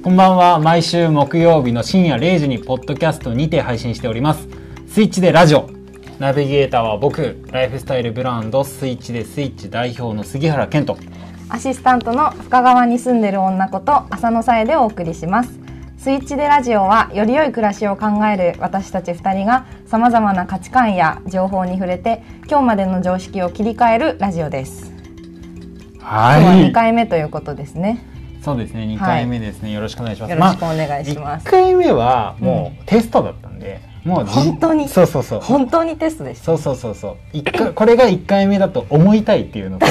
こんばんは。毎週木曜日の深夜0時にポッドキャストにて配信しております。スイッチでラジオ。ナビゲーターは僕ライフスタイルブランドスイッチでスイッチ代表の杉原健人。アシスタントの深川に住んでる女こと浅野さえでお送りします。スイッチでラジオはより良い暮らしを考える私たち2人がさまざまな価値観や情報に触れて今日までの常識を切り替えるラジオです。は今日は2回目ということですねそうですね。2回目ですね、よろしくお願いします。よろしくお願いします、1回目はもうテストだったんで、もうじ本当に？そうそうそう。本当にテストでした？そうそうそうそう。一回これが1回目だと思いたいっていうのが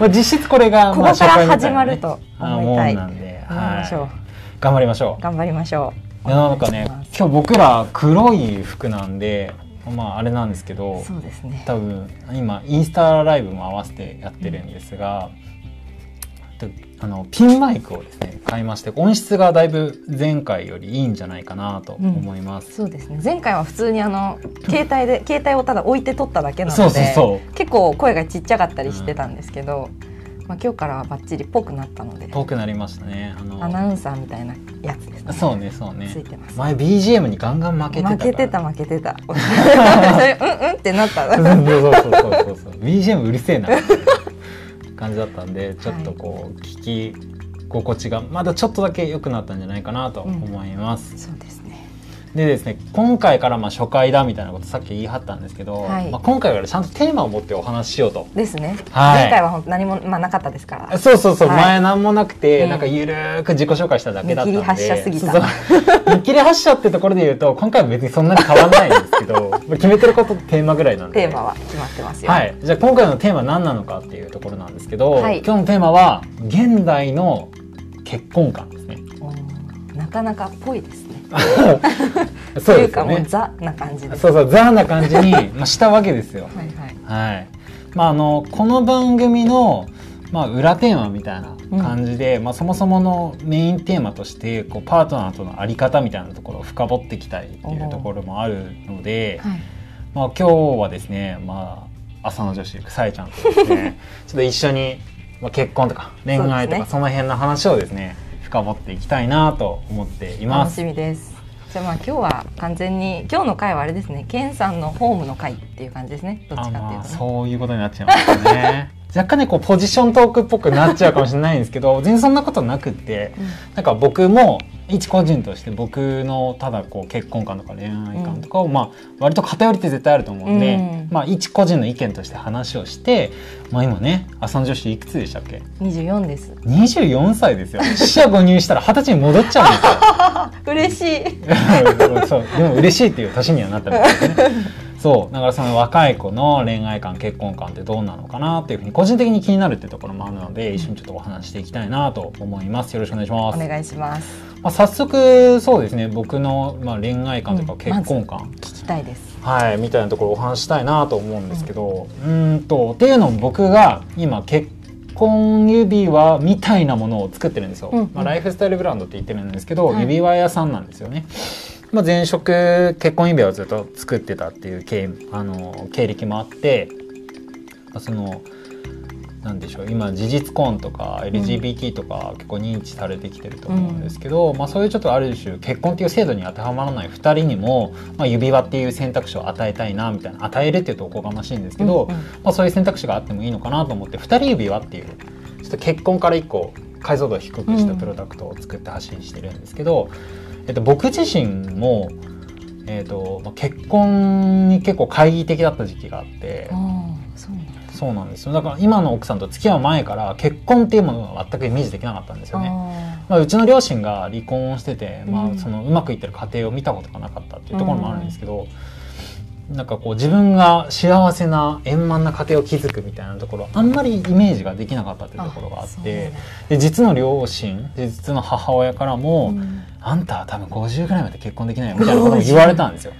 まあ実質これが こまあこから始まると思いたい。なんで、頑張りましょう、はい頑張りましょう。頑張りましょう。なんかね今日僕ら黒い服なんでまああれなんですけどそうですね。多分今インスタライブも合わせてやってるんですが、であのピンマイクをですね買いまして音質がだいぶ前回よりいいんじゃないかなと思います、そうですね。前回は普通にあの携帯で携帯をただ置いて撮っただけなのでそうそうそう。結構声がちっちゃかったりしてたんですけど、まあ、今日からはバッチリっぽくなったので遠くなりましたね。あのアナウンサーみたいなやつですね。そうねそうね。ついてます。前 BGM にガンガン負けてた負けてた負けてた。うんうんってなった。そうそうそうそうそう。BGM うるせえな感じだったんでちょっとこう聞き心地がまだちょっとだけ良くなったんじゃないかなと思います、そうですねでですね今回からまあ初回だみたいなことさっき言い張ったんですけど、はい。まあ、今回からちゃんとテーマを持ってお話ししようと。ですね、はい。前回は何も、まあ、なかったですから。そうそうそう、はい。前なんもなくて、うん。なんかゆるーく自己紹介しただけだったんで見切り発車すぎた。そうそう。見切り発車ってところで言うと今回は別にそんなに変わらないんですけど 決めてることテーマぐらいなんで。テーマは決まってますよ。はい、じゃあ今回のテーマは何なのかっていうところなんですけど、はい。今日のテーマは現代の結婚観ですね。うんなかなかっぽいですねそ うというかもうですよね。ザな感じそうそうザーな感じに まあしたわけですよ。はいはいはい。まああのこの番組のまあ裏テーマみたいな感じで、まあそもそものメインテーマとしてこうパートナーとのあり方みたいなところを深掘っていきたいっていうところもあるので、はいまあ今日はですね、まあ朝の女子さえちゃんとですね、ちょっと一緒にまあ結婚とか恋愛とかその辺の話をですね深掘っていきたいなと思っています。楽しみです。じゃあまあ今日は完全に今日の回はあれですね。ケンさんのホームの回っていう感じですね。どっあちかっていうまあとねそういうことになっちゃいますよね。若干ねこうポジショントークっぽくなっちゃうかもしれないんですけど全然そんなことなくってなんか僕も一個人として僕のただこう結婚観とか恋愛観とかを、まあ割と偏りって絶対あると思うんで、うん。まあ一個人の意見として話をして、まあ今ね浅野女子いくつでしたっけ？うん、24です。24歳ですよ。四捨五入したら二十歳に戻っちゃうんですよ。嬉しい。そうでも嬉しいっていう年にはなったんですよねそう。だからその若い子の恋愛観結婚観ってどうなのかなっていうふうに個人的に気になるってところもあるので一緒にちょっとお話ししていきたいなと思います。よろしくお願いします。お願いします。まあ、早速そうですね。僕の、まあ、恋愛観というかうん結婚観、聞きたいですはいみたいなところをお話ししたいなと思うんですけどうーんとっていうのも僕が今結婚指輪みたいなものを作ってるんですよ、うんうん。まあ、ライフスタイルブランドって言ってるんですけど、はい。指輪屋さんなんですよね。まあ、前職結婚指輪をずっと作ってたっていう経あの経歴もあって、まあそのなんでしょう今事実婚とか LGBT とか結構認知されてきてると思うんですけど、まあ、そういうちょっとある種結婚っていう制度に当てはまらない2人にも、まあ、指輪っていう選択肢を与えたいなみたいな与えるっていうとおこがましいんですけど、うんうん。まあ、そういう選択肢があってもいいのかなと思って2人指輪っていうちょっと結婚から1個解像度を低くしたプロダクトを作って発信してるんですけど、えっと、僕自身も、えっとまあ、結婚に結構懐疑的だった時期があって。そうなんだ。そうなんですよ。だから今の奥さんと付き合う前から結婚っていうものが全くイメージできなかったんですよね。あまあ、うちの両親が離婚をしてて、まあ、うん。そのうまくいってる家庭を見たことがなかったっていうところもあるんですけど、なんかこう自分が幸せな円満な家庭を築くみたいなところあんまりイメージができなかったっていうところがあってで実の両親実の母親からも、うんあんたは多分50ぐらいまで結婚できないよみたいなことを言われたんですよ。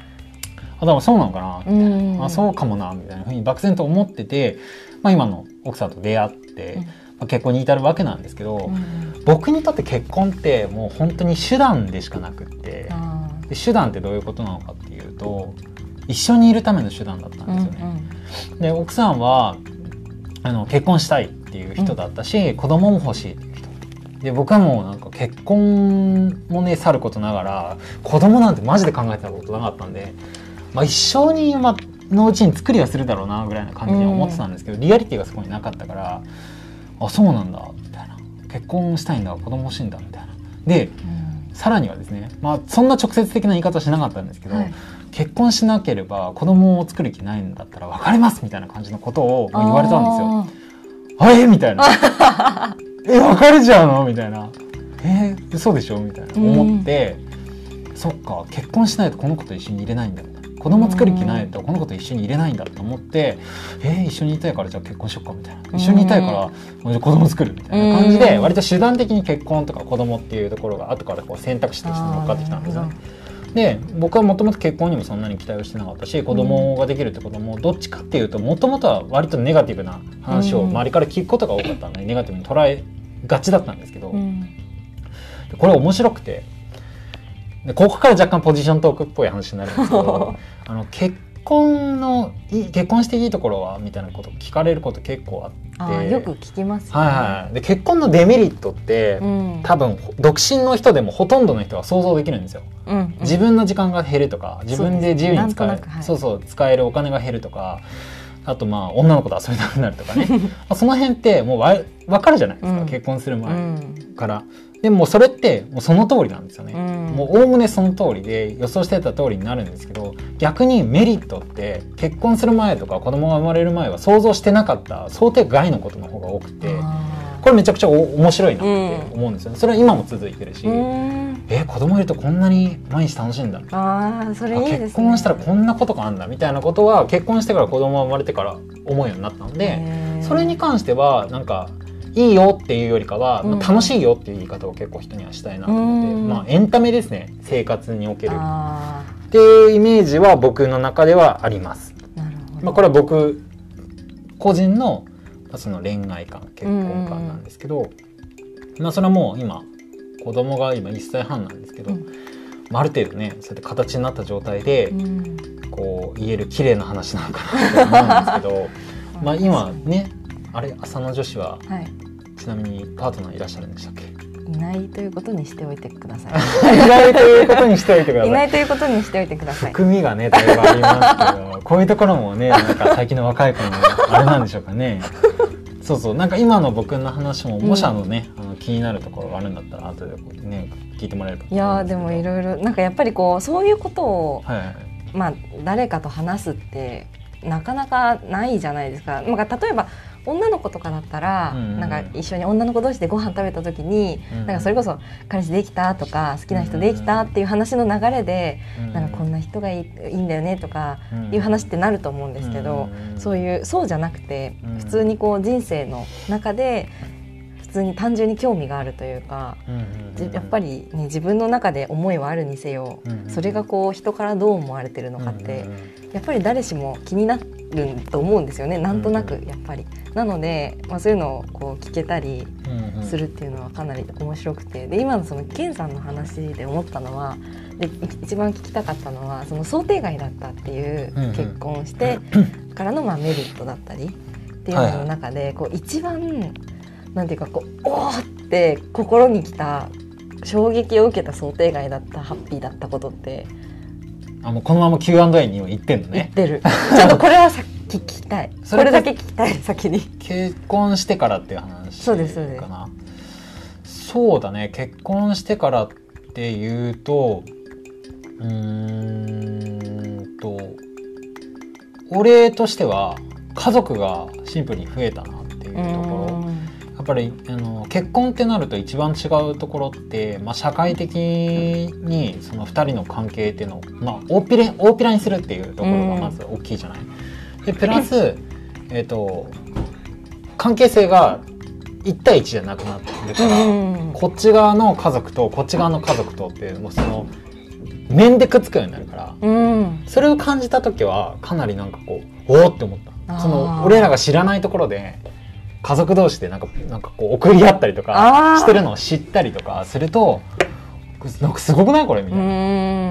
あでもそうなのかな。うん。あそうかもなみたいなふうに漠然と思ってて、まあ、今の奥さんと出会って、うん。まあ、結婚に至るわけなんですけど、うん。僕にとって結婚ってもう本当に手段でしかなくってあで手段ってどういうことなのかっていうと一緒にいるための手段だったんーですよね。で奥さんはあの結婚したいっていう人だったし、子供も欲しいっていう人で僕はもうなんか結婚もねさることながら子供なんてマジで考えてたことなかったんで、まあ、一生に、まあのうちに作りはするだろうなぐらいな感じには思ってたんですけど、リアリティがそこになかったからあそうなんだみたいな。結婚したいんだ子供欲しいんだみたいな。でさらにはですね、まあ、そんな直接的な言い方はしなかったんですけど、はい。結婚しなければ子供を作る気ないんだったら別れますみたいな感じのことをまあ言われたんですよ。あえみたいな。え別れちゃうの？みたいな。えー、嘘でしょ？みたいな思って、そっか結婚しないとこの子と一緒にいれないんだみたいな。子供作る気ないとこの子と一緒にいれないんだと思ってえー、一緒にいたいからじゃあ結婚しよっかみたいな。一緒にいたいからじゃあ子供作るみたいな感じでうん。割と手段的に結婚とか子供っていうところが後からこう選択肢として乗っかってきたんですよね。で僕はもともと結婚にもそんなに期待をしてなかったし子供ができるってこともどっちかっていうともともとは割とネガティブな話をうん。周りから聞くことが多かったのでネガティブに捉えがちだったんですけど、うん。これ面白くてでここから若干ポジショントークっぽい話になるんですけど あの結婚のいい結婚していいところはみたいなこと聞かれること結構あって。よく聞きますよね。はいはい、で結婚のデメリットって、うん。多分独身の人でもほとんどの人は想像できるんですよ。うんうん。自分の時間が減るとか自分で自由に使えそうです。なんとなくはい。そうそう使えるお金が減るとかあとまあ女の子と遊びたくなるとかね。まあその辺ってもうわ分かるじゃないですか、うん。結婚するう前んから。でもそれってもうその通りなんですよね。うん。もうおおむねその通りで予想してた通りになるんですけど逆にメリットって結婚する前とか子供が生まれる前は想像してなかった想定外のことの方が多くてあこれめちゃくちゃお面白いなって思うんですよね。それは今も続いてるし、ーうん。え子供いるとこんなに毎日楽しいんだ。あーそれいいですね。結婚したらこんなことがあんだみたいなことは結婚してから子供が生まれてから思うようになったのでそれに関してはなんかいいよっていうよりかは、うん。まあ楽しいよっていう言い方を結構人にはしたいなと思って、うん。まあエンタメですね生活における。っあていうイメージは僕の中ではあります。まあ、これは僕個人のまあその恋愛観結婚観なんですけど、まあそれはもう今子供が今1歳半なんですけど、うん。まあ、ある程度ねそうやって形になった状態で、うん。こう言える綺麗な話なのかなと思うんですけど まあ今ねあれ浅野女子ははいちなみにパートナーいらっしゃるんでしたっけ？いないということにしておいてくださいないということにしておいてくだい。いなさい。いということにしておいてください。含みがねだいぶありますけど こういうところもねなんか最近の若い子のあれなんでしょうかね。そうそうなんか今の僕の話ももしあのね、あの気になるところがあるんだったら後でね聞いてもらえればといやでもいろいろなんかやっぱりこうそういうことをはいはいまあ誰かと話すってなかなかないじゃないですか。なんか例えば女の子とかだったら、うんうんなんか一緒に女の子同士でご飯食べた時に、うんなんかそれこそ彼氏できたとか好きな人できたっていう話の流れで、うんなんかこんな人がいいいいんだよねとかうんいう話ってなると思うんですけど、うんそういうそうじゃなくて、うん普通にこう人生の中で普通に単純に興味があるというか、やっぱり、ね、自分の中で思いはあるにせよ、それがこう人からどう思われてるのかって、やっぱり誰しも気になると思うんですよねなんとなくやっぱり。なので、まあ、そういうのをこう聞けたりするっていうのはかなり面白くて。で今のそのケンさんの話で思ったのはでい一番聞きたかったのはその想定外だったっていう結婚して からのまあメリットだったりっていうのの中でこう一番なんていうかこうおーって心にきた衝撃を受けた想定外だったハッピーだったことって。あもうこのまま Q&A には行ってんのね。言ってる、ちょっとこれはさ聞きたい。それこれだけ聞きたい先に。結婚してからっていう話そうですそうです。かなそうだね。結婚してからっていうとうーんと俺としては家族がシンプルに増えたなっていうところ。やっぱりあの結婚ってなると一番違うところって、まあ、社会的にその2人の関係っていうのを、まあ、大っぴら大っぴらにするっていうところがまず大きいじゃない？でプラス、えっと関係性が1対1じゃなくなってるから、うんこっち側の家族とこっち側の家族とっていうもうその面でくっつくようになるからうん。それを感じた時はかなりなんかこうおおって思った。その俺らが知らないところで家族同士でなんかなんかこう送り合ったりとかしてるのを知ったりとかするとなんかすごくない？これみたいな。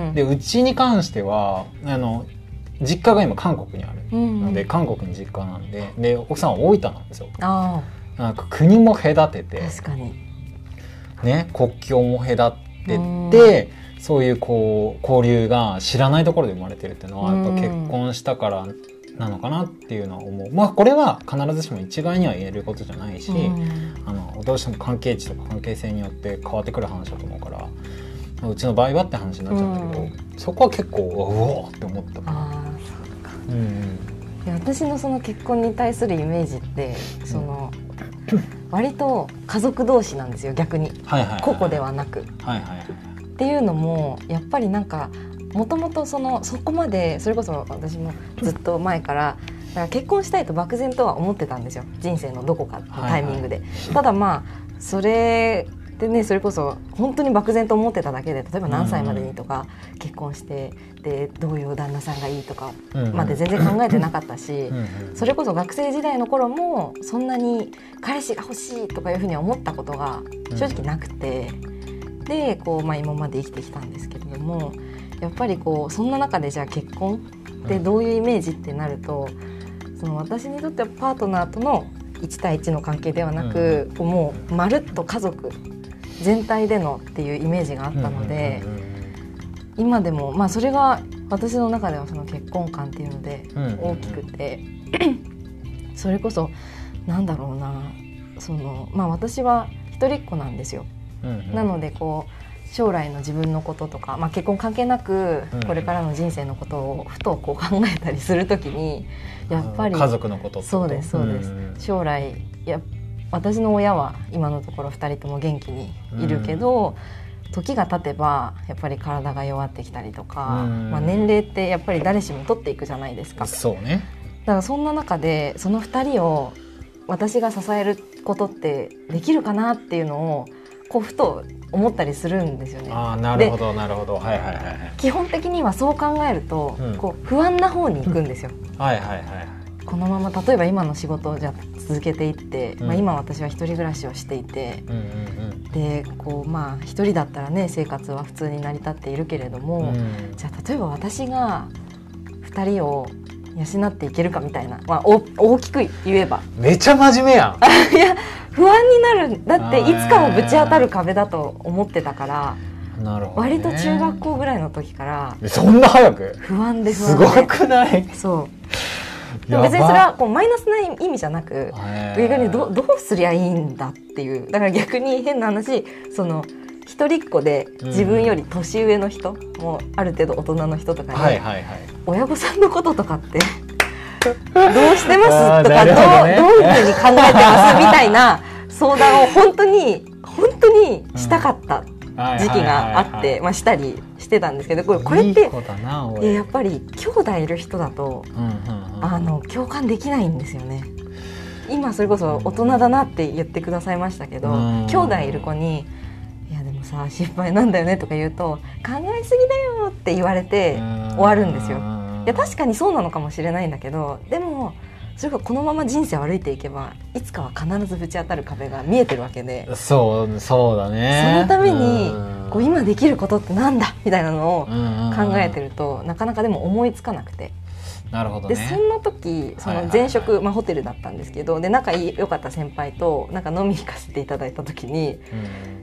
うん。でうちに関してはあの実家が今韓国にある。うんので、韓国に実家なんでで奥さんは大分なんですよ。あなんか国も隔ててあ確かに。ね国境も隔っててそういうこう交流が知らないところで生まれてるっていうのはやっぱ結婚したからなのかなっていうのは思う。まあこれは必ずしも一概には言えることじゃないし、あのどうしても関係値とか関係性によって変わってくる話だと思うからうちの場合はって話になっちゃうんだけど、そこは結構うおーって思った。あーそうか。うんう私のその結婚に対するイメージってその、割と家族同士なんですよ逆に。はいはいはい個々ではなく。はいはいはい。っていうのもやっぱりなんかもともとそのそこまでそれこそ私もずっと前からだから結婚したいと漠然とは思ってたんですよ。人生のどこかのタイミングで。ただまあそれでねそれこそ本当に漠然と思ってただけで例えば何歳までにとか結婚してでどういう旦那さんがいいとかうんうん。まで全然考えてなかったし。うんうん。それこそ学生時代の頃もそんなに彼氏が欲しいとかいうふうには思ったことが正直なくて、でこう、まあ、今まで生きてきたんですけれどもやっぱりこうそんな中でじゃあ結婚ってどういうイメージってなるとその私にとってはパートナーとの1対1の関係ではなく、こうもうまるっと家族全体でのっていうイメージがあったので、今でもまあそれが私の中ではその結婚観っていうので大きくて、それこそなんだろうなそのまあ私は一人っ子なんですよ。なのでこう将来の自分のこととか、まあ、結婚関係なくうん。これからの人生のことをふとこう考えたりするときにやっぱり家族のことそうですそうです。ん。将来や私の親は今のところ2人とも元気にいるけど、時が経てばやっぱり体が弱ってきたりとか、うん。まあ、年齢ってやっぱり誰しも取っていくじゃないですか。そうね。だからそんな中でその2人を私が支えることってできるかなっていうのをこうふと思ったりするんですよね。ああなるほどなるほど。はいはいはいはい。基本的にはそう考えると、うん。こう不安な方に行くんですよ。はいはいはいこのまま例えば今の仕事をじゃあ続けていって、うん。まあ、今私は一人暮らしをしていてうんうんでこうまあ一人だったらね生活は普通に成り立っているけれども、うん。うんじゃあ例えば私が2人を養っていけるかみたいな、まあ、お大きく言えば。めちゃ真面目やん。いや不安になる。だっていつかはぶち当たる壁だと思ってたからなるほどね。割と中学校ぐらいの時からそんな早く？不安で不す安で。ごくない？そう。別にそれはこうマイナスな意味じゃなく逆にどどうすりゃいいんだっていう。だから逆に変な話その一人っ子で自分より年上の人、もうある程度大人の人とかに、はいはいはい。親御さんのこととかって どうしてます？とかどね。うどういうふうに考えてます？みたいな相談を本当に本当にしたかった時期があって、まあ、したりしてたんですけどこれこれっていややっぱり兄弟いる人だとうんうんうん。あの共感できないんですよね。今それこそ大人だなって言ってくださいましたけど、うん。兄弟いる子に「いやでもさ心配なんだよね」とか言うと「考えすぎだよ」って言われて終わるんですよ。いや確かにそうなのかもしれないんだけどでもそれがこのまま人生を歩いていけばいつかは必ずぶち当たる壁が見えてるわけで。そうそうだね。そのためにうん。こう今できることってなんだみたいなのを考えてるとなかなかでも思いつかなくて。なるほどね。でそんな時その前職、まあ、ホテルだったんですけどで仲良かった先輩となんか飲みに行かせていただいた時にうん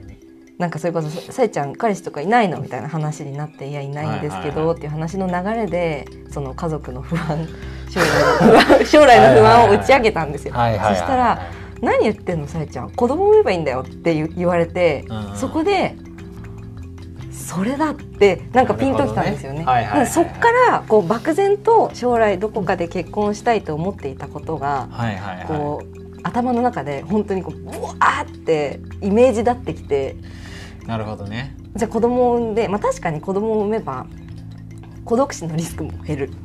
なんかそれこそ「さえちゃん彼氏とかいないの?」みたいな話になって「いやいないんですけど」っていう話の流れでその家族の不安将来の不安将来の不安を打ち上げたんですよ。そしたら「何言ってんのさえちゃん子供産めばいいんだよ」って言言われて、うんそこでそれだってなんかピンときたんですよね。そっからこう漠然と将来どこかで結婚したいと思っていたことがこう頭の中で本当にこうブワーってイメージだってきてなるほどね。じゃあ子供を産んで、まあ、確かに子供を産めば孤独死のリスクも減る。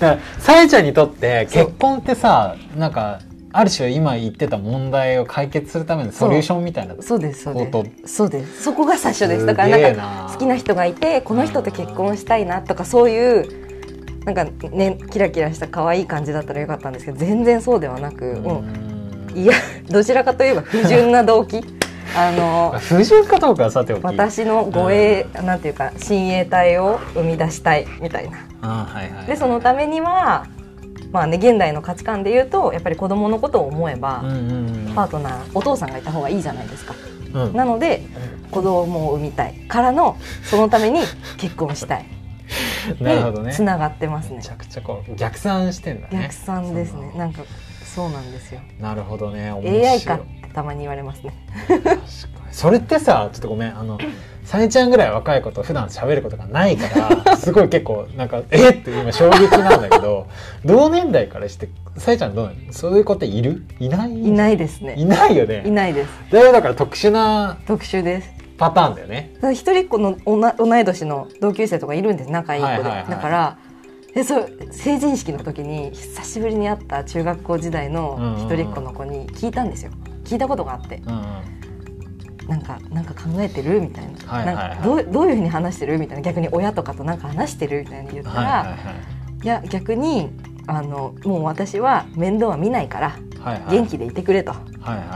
だからさえちゃんにとって結婚ってさなんかある種今言ってた問題を解決するためのソリューションみたいなそうですそうです。そうです。そこが最初です。だからな。んか好きな人がいてこの人と結婚したいなとかそういうなんかねキラキラした可愛い感じだったらよかったんですけど全然そうではなくもうん。ういやどちらかといえば不純な動機。あの不純かどうかはさておき。私の護衛なんていうか親衛隊を生み出したいみたいな。あはいはい。でそのためにはまあね現代の価値観で言うとやっぱり子供のことを思えば、うんうんうん。パートナーお父さんがいた方がいいじゃないですか。うん。なので子供を産みたい。からのそのために結婚したい。なるほどね。につながってますね。めちゃくちゃこう逆算してんだね。逆算ですね。なんかそうなんですよ。なるほどね。AI かってたまに言われますね。確かに。それってさちょっとごめんあのさえちゃんぐらい若い子と普段喋ることがないから すごい結構なんかえっ？って今衝撃なんだけど 同年代からしてさえちゃんどうそういう子っている？いない？いないですね。いないよね。いないです。だいぶだから特殊な特殊です。パターンだよね。一人っ子のおな同い年の同級生とかいるんです仲いい子で、はいはいはい。だからでそう成人式の時に久しぶりに会った中学校時代の一人っ子の子に聞いたんですよ。聞いたことがあって。うんうん。なんかなんか考えてるみたいな,、はいはいはい。なんかどうどういうふうに話してる？みたいな。逆に親とかとなんか話してるみたいに言ったら、はいはいい。や逆にあのもう私は面倒は見ないからはいはいはい。元気でいてくれとはいはいはい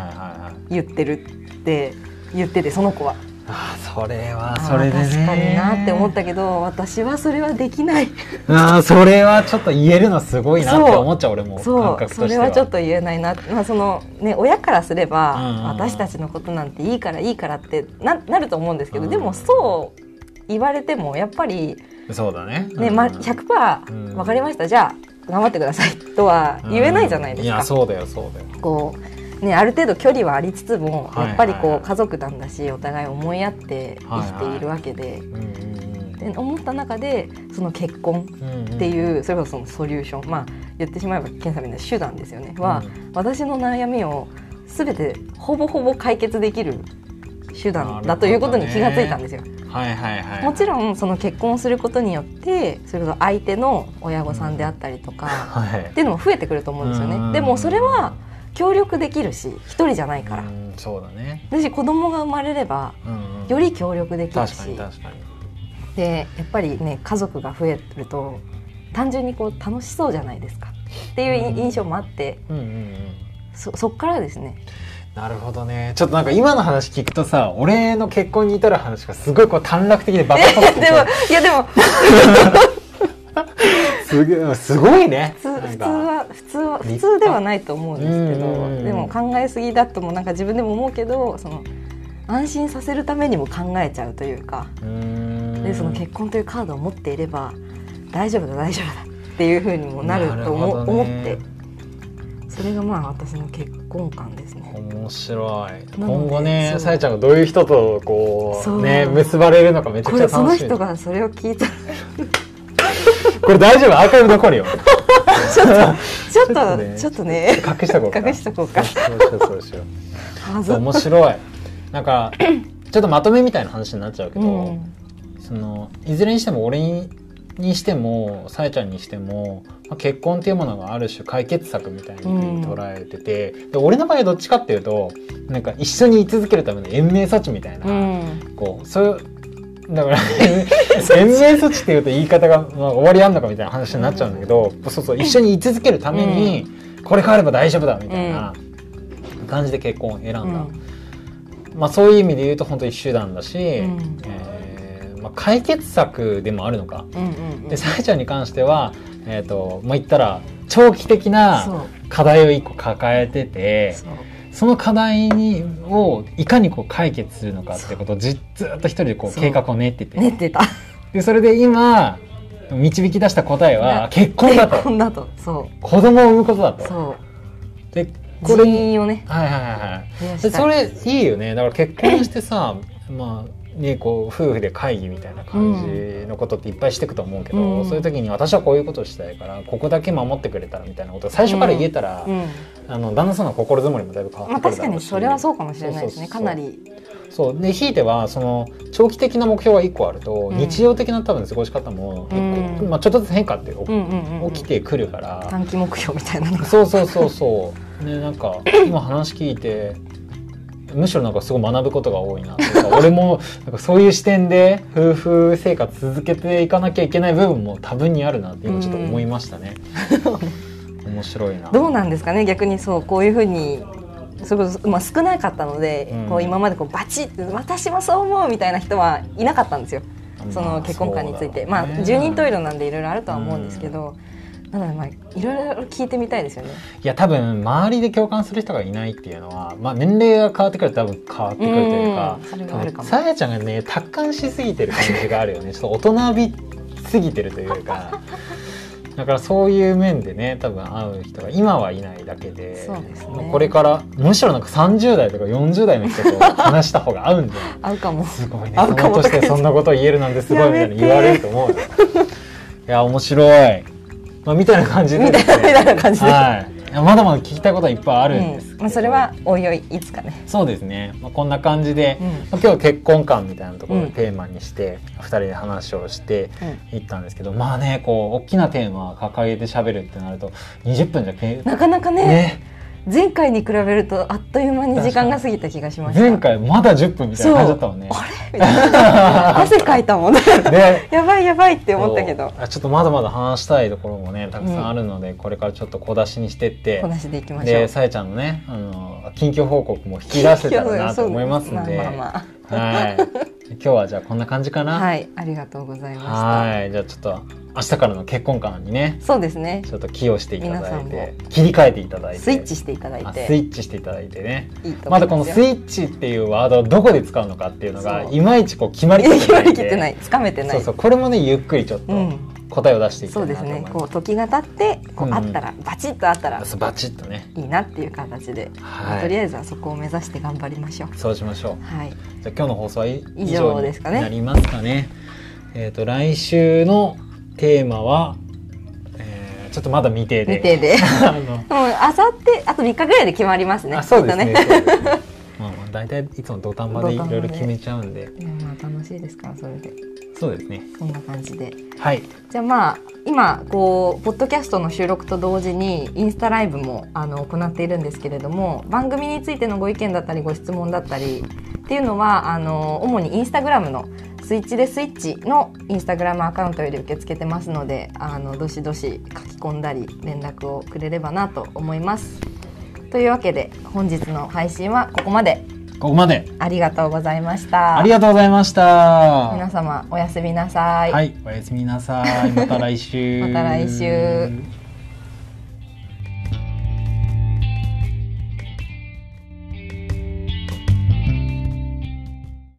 はい。言ってるって言っててその子はあーそれはそれでね。確かになって思ったけど私はそれはできない。あーそれはちょっと言えるのすごいなって思っちゃう俺もそう。感覚としてそれはちょっと言えないな、まあそのね、親からすれば、うんうんうん。私たちのことなんていいからいいからってななると思うんですけど、うん。でもそう言われてもやっぱり、そうだね。ねま、100%うん分かりました。じゃあ頑張ってください。とは言えないじゃないですか。いやそうだよそうだよ。こうね、ある程度距離はありつつもやっぱりこう家族なんだしお互い思い合って生きているわけで,、うんうんで思った中でその結婚うんうんっていうそれこそそのソリューションまあ言ってしまえば検査みたいな手段ですよね。は、私の悩みを全てほぼほぼ解決できる手段だということに気がついたんですよ。はいはいはいもちろんその結婚することによってそれこそ相手の親御さんであったりとか、はい。っていうのも増えてくると思うんですよね。うん。でもそれは協力できるし一人じゃないから。うんそうだね。だし子供が生まれればうんうん。より協力できる確かしに確かに。でやっぱりね家族が増えると単純にこう楽しそうじゃないですか。っていううん印象もあって、うんうんうん。そそっからですね。なるほどね。ちょっとなんか今の話聞くとさ俺の結婚に至る話がすごいこう短絡的でバカバカでもいやでも すげえすごいね。普通は普通は普通ではないと思うんですけうん。どでも考えすぎだともなんか自分でも思うけどその安心させるためにも考えちゃうというかでその結婚というカードを持っていれば大丈夫だ大丈夫だっていうふうにもなると思思ねって。それがまあ私の結婚観ですね。面白い。今後ねさえちゃんがどういう人とこそう。うね結ばれるのかめちゃくちこれそのゃ楽しみ人がそれを聞いたらこれ大丈夫？アーカイブ残るよ。ちょっとちょっちょっとねとちょっとね。隠しとこうか。隠しとこうか。そうしようそう面白い。なんか ちょっとまとめみたいな話になっちゃうけど、うん。そのいずれにしても俺ににしてもさえちゃんにしても、まあ、結婚っていうものがある種解決策みたいに捉えてて、で俺の場合はどっちかっていうとなんか一緒に居続けるための延命措置みたいな、うん。こうそういうだから延命措置っていうと言い方が、まあ、終わりあんのかみたいな話になっちゃうんだけど、そうそう一緒に居続けるために、これ変われば大丈夫だみたいな感じで結婚を選んだ、うん。まあ、そういう意味で言うと本当一手段だし、ん。えーまあ、解決策でもあるのか。うんうんでさえちゃんに関しては、えーとまあ、言ったら長期的な課題を一個抱えててそうその課題にをいかにこう解決するのかってことをじずっと一人でこう計画を練ってて。練ってたでそれで今導き出した答えはね。結婚だと。結婚だと。そ子供を産むことだと。う。そでうこれ人員をね。はいはいはいはい。それいいよね。だから結婚してさまあねこう夫婦で会議みたいな感じのことっていっぱいしていくと思うけど、うん。そういう時に私はこういうことをしたいからここだけ守ってくれたらみたいなことを最初から言えたら、うん。あの旦那さんの心づもりもだいぶ変わまあってくるだろうし、確かにそれはそうかもしれないですね。かなり。そう。でひいてはその長期的な目標が1個あると、うん。日常的な多分過ごし方もうん。まあ、ちょっとずつ変化って起きてくるから、短期目標みたいなのが。そうそうそうそう。ねなんか今話聞いてむしろなんかすごい学ぶことが多いな俺もなんかそういう視点で夫婦生活続けていかなきゃいけない部分も多分にあるなって今ちょっと思いましたね。面白いな。どうなんですかね逆にそうこういうふうにそれこそ、まあ、少なかったので、うんこう今までこうバチッて私もそう思うみたいな人はいなかったんですよその結婚観について、まあ十人十色なんでいろいろあるとは思うんですけど、なのでまあいろいろ聞いてみたいですよね。いや多分周りで共感する人がいないっていうのは、まあ、年齢が変わってくると多分変わってくるというかさやちゃんがね達観しすぎてる感じがあるよね。ちょっと大人びすぎてるというか。だからそういう面でね多分会う人が今はいないだけでそうですね。まあこれからむしろなんか30代とか40代の人と話した方が合うんじゃない？合うかも。すごいね。合うかも。その年でそんなこと言えるなんてすごいみたいな言われると思うよ。いや面白い、まあ、みたいな感じで。ねみたいな感じで。はい。まだまだ聞きたいことはいっぱいあるんですけど、うん。まあそれはおいおいいつかね。そうですね、まあ、こんな感じで、うん。まあ今日は結婚観みたいなところをうんテーマにして、二人で話をしてうん。いったんですけどまあねこう大きなテーマを抱えて喋るってなると20分じゃけなかなかね。ね前回に比べるとあっという間に時間が過ぎた気がしました。前回まだ10分みたいな感じだったもんね。あれ？汗かいたもんね。でやばいやばいって思ったけどちょっとまだまだ話したいところもねたくさんあるので、これからちょっと小出しにしてってこなしでいきましょうで。さえちゃんのねあの近況報告も引き出せたらなと思いますんで。まあまあまはい。今日はじゃあこんな感じかあな？はいありがとうございました。はい。じゃあちょっと明日からの結婚観にね。そうですね。ちょっと寄与していただいて。切り替えていただいて。スイッチしていただいあてスイッチしていただいてね。いいとまますよ。このスイッチっていうワードをどこで使うのかっていうのがいまいちこう決まりきって決まないんで。りきってない、つかめてない。そうそう。これもねゆっくりちょっとうん答えを出していきたそいうなと思いますですね。こう時が経ってこううんあったら、バチッとあったらそうバチッとねいいなっていう形で、まはいあとりあえずはそこを目指して頑張りましょう。そうしましょうはい。じゃあ今日の放送は以以上ですかねなりますかね。えっ、と来週のテーマは、えーちょっとまだ未定で。未定で。あのもうあさってあと3日ぐらいで決まりますね。あそうですね。まあまあ大体いつも土壇場でいろいろ決めちゃうんで、いやまあ楽しいですからそれでそうですね。そんな感じで。はい。じゃあまあ今こうポッドキャストの収録と同時にインスタライブもあの行っているんですけれども番組についてのご意見だったりご質問だったりっていうのはあの主にインスタグラムのスイッチでスイッチのインスタグラムアカウントより受け付けてますのであのどしどし書き込んだり連絡をくれればなと思います。というわけで本日の配信はここまでここまで。ありがとうございました。ありがとうございました。皆様おやすみなさい。はい。おやすみなさい。また来週。また来週。